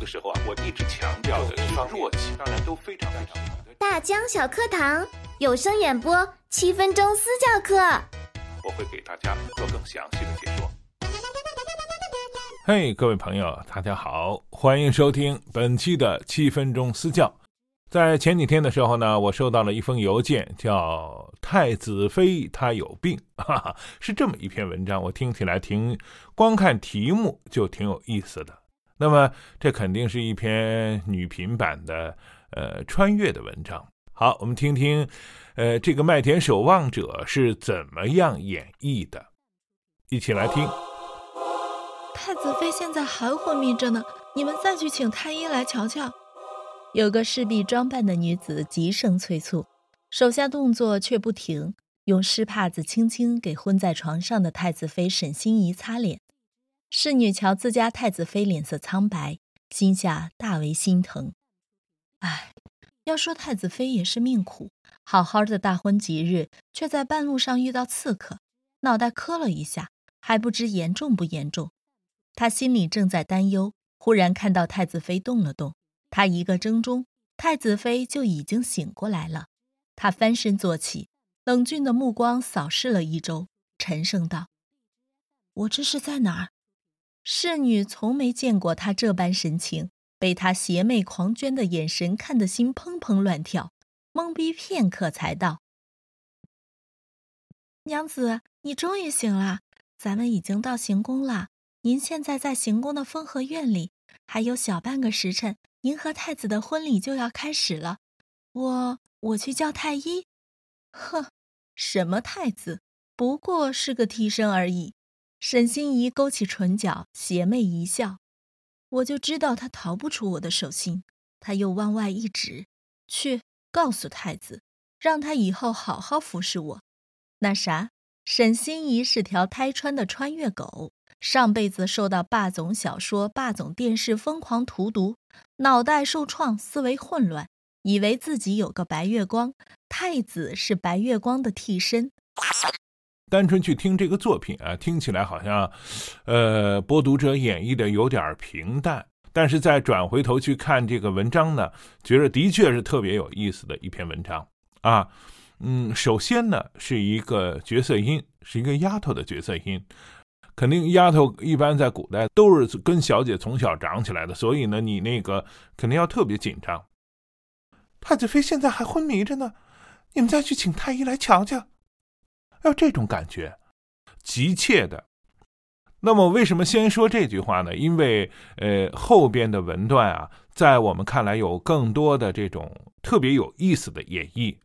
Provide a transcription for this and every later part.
的时候啊，我一直强调的是弱气，当然都非常非常好。大江小课堂有声演播七分钟私教课，我会给大家做更详细的解说。嘿，各位朋友，大家好，欢迎收听本期的七分钟私教。在前几天的时候呢，我收到了一封邮件，叫《太子妃她有病》，哈哈，是这么一篇文章。我听起来挺，光看题目就挺有意思的。那么，这肯定是一篇女频版的，呃，穿越的文章。好，我们听听，呃，这个麦田守望者是怎么样演绎的，一起来听。太子妃现在还昏迷着呢，你们再去请太医来瞧瞧。有个侍婢装扮的女子急声催促，手下动作却不停，用湿帕子轻轻给昏在床上的太子妃沈心怡擦脸。侍女瞧自家太子妃脸色苍白，心下大为心疼。唉，要说太子妃也是命苦，好好的大婚吉日，却在半路上遇到刺客，脑袋磕了一下，还不知严重不严重。他心里正在担忧，忽然看到太子妃动了动，他一个怔中，太子妃就已经醒过来了。他翻身坐起，冷峻的目光扫视了一周，沉声道：“我这是在哪儿？”侍女从没见过他这般神情，被他邪魅狂狷的眼神看得心砰砰乱跳，懵逼片刻才道：“娘子，你终于醒了，咱们已经到行宫了。您现在在行宫的风和院里，还有小半个时辰，您和太子的婚礼就要开始了。我我去叫太医。哼，什么太子，不过是个替身而已。”沈心怡勾起唇角，邪魅一笑，我就知道他逃不出我的手心。他又往外一指，去告诉太子，让他以后好好服侍我。那啥，沈心怡是条胎穿的穿越狗，上辈子受到霸总小说、霸总电视疯狂荼毒，脑袋受创，思维混乱，以为自己有个白月光，太子是白月光的替身。单纯去听这个作品啊，听起来好像，呃，播读者演绎的有点平淡。但是再转回头去看这个文章呢，觉得的确是特别有意思的一篇文章啊。嗯，首先呢是一个角色音，是一个丫头的角色音。肯定丫头一般在古代都是跟小姐从小长起来的，所以呢，你那个肯定要特别紧张。太子妃现在还昏迷着呢，你们再去请太医来瞧瞧。要这种感觉，急切的。那么，为什么先说这句话呢？因为，呃，后边的文段啊，在我们看来有更多的这种特别有意思的演绎。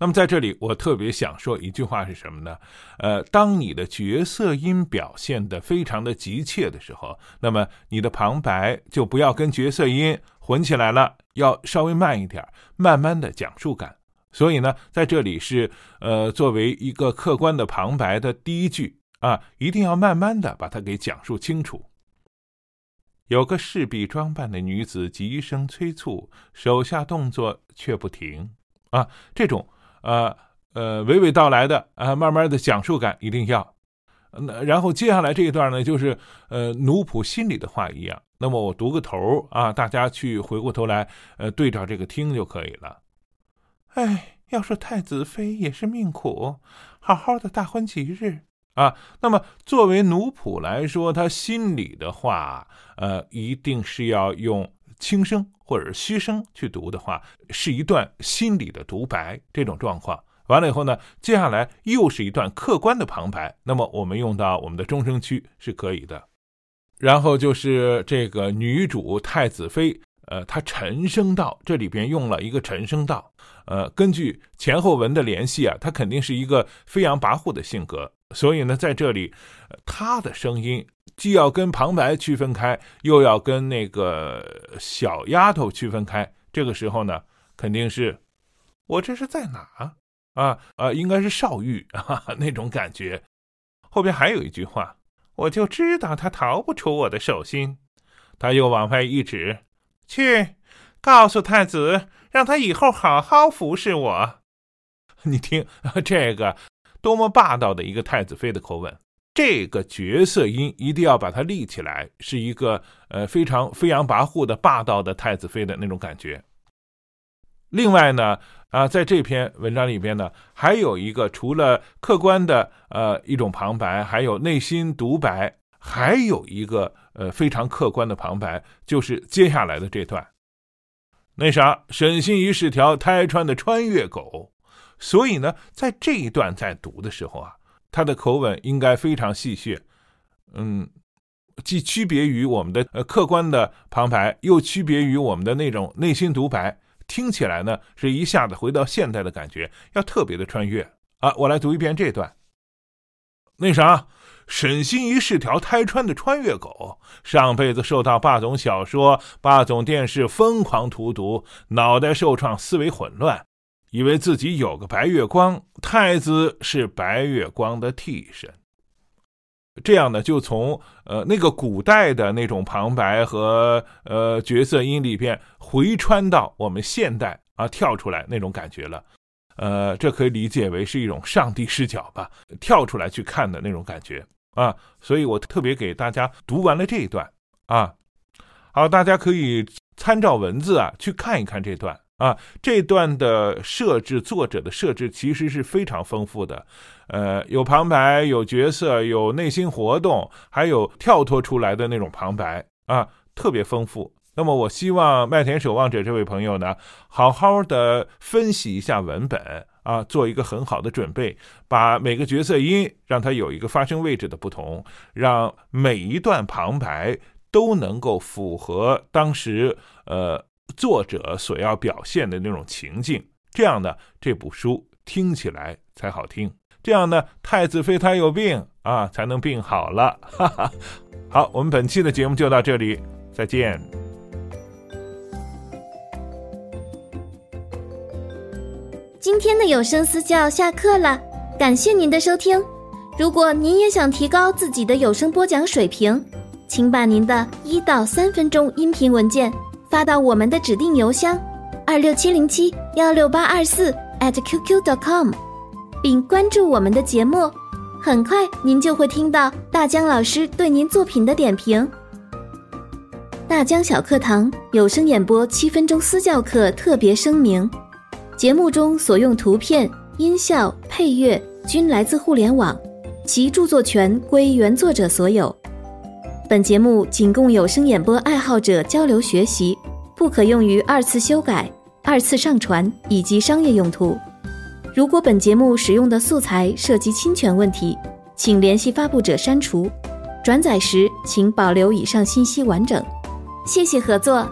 那么，在这里，我特别想说一句话是什么呢？呃，当你的角色音表现的非常的急切的时候，那么你的旁白就不要跟角色音混起来了，要稍微慢一点，慢慢的讲述感。所以呢，在这里是呃，作为一个客观的旁白的第一句啊，一定要慢慢的把它给讲述清楚。有个侍婢装扮的女子急声催促，手下动作却不停啊，这种呃呃娓娓道来的啊，慢慢的讲述感一定要。那然后接下来这一段呢，就是呃奴仆心里的话一样。那么我读个头啊，大家去回过头来呃对照这个听就可以了。哎，要说太子妃也是命苦，好好的大婚吉日啊，那么作为奴仆来说，他心里的话，呃，一定是要用轻声或者虚声去读的话，是一段心理的独白。这种状况完了以后呢，接下来又是一段客观的旁白，那么我们用到我们的中声区是可以的。然后就是这个女主太子妃。呃，他沉声道，这里边用了一个沉声道，呃，根据前后文的联系啊，他肯定是一个飞扬跋扈的性格，所以呢，在这里，他的声音既要跟旁白区分开，又要跟那个小丫头区分开，这个时候呢，肯定是，我这是在哪啊啊，应该是少玉啊 那种感觉。后边还有一句话，我就知道他逃不出我的手心，他又往外一指。去，告诉太子，让他以后好好服侍我。你听这个，多么霸道的一个太子妃的口吻，这个角色音一定要把它立起来，是一个呃非常飞扬跋扈的霸道的太子妃的那种感觉。另外呢，啊，在这篇文章里边呢，还有一个除了客观的呃一种旁白，还有内心独白，还有一个呃非常客观的旁白，就是接下来的这段。那啥，沈心怡是条胎穿的穿越狗，所以呢，在这一段在读的时候啊，他的口吻应该非常戏谑，嗯，既区别于我们的呃客观的旁白，又区别于我们的那种内心独白。听起来呢，是一下子回到现代的感觉，要特别的穿越啊！我来读一遍这段。那啥，沈心怡是条胎穿的穿越狗，上辈子受到霸总小说、霸总电视疯狂荼毒，脑袋受创，思维混乱，以为自己有个白月光，太子是白月光的替身。这样呢，就从呃那个古代的那种旁白和呃角色音里边回穿到我们现代啊跳出来那种感觉了，呃，这可以理解为是一种上帝视角吧，跳出来去看的那种感觉啊。所以我特别给大家读完了这一段啊，好，大家可以参照文字啊去看一看这段。啊，这段的设置，作者的设置其实是非常丰富的，呃，有旁白，有角色，有内心活动，还有跳脱出来的那种旁白啊，特别丰富。那么，我希望麦田守望者这位朋友呢，好好的分析一下文本啊，做一个很好的准备，把每个角色音让它有一个发声位置的不同，让每一段旁白都能够符合当时呃。作者所要表现的那种情境，这样呢，这部书听起来才好听。这样呢，太子妃她有病啊，才能病好了。哈哈，好，我们本期的节目就到这里，再见。今天的有声私教下课了，感谢您的收听。如果您也想提高自己的有声播讲水平，请把您的一到三分钟音频文件。发到我们的指定邮箱二六七零七幺六八二四 at qq.com，并关注我们的节目，很快您就会听到大江老师对您作品的点评。大江小课堂有声演播七分钟私教课特别声明：节目中所用图片、音效、配乐均来自互联网，其著作权归原作者所有。本节目仅供有声演播爱好者交流学习，不可用于二次修改、二次上传以及商业用途。如果本节目使用的素材涉及侵权问题，请联系发布者删除。转载时请保留以上信息完整。谢谢合作。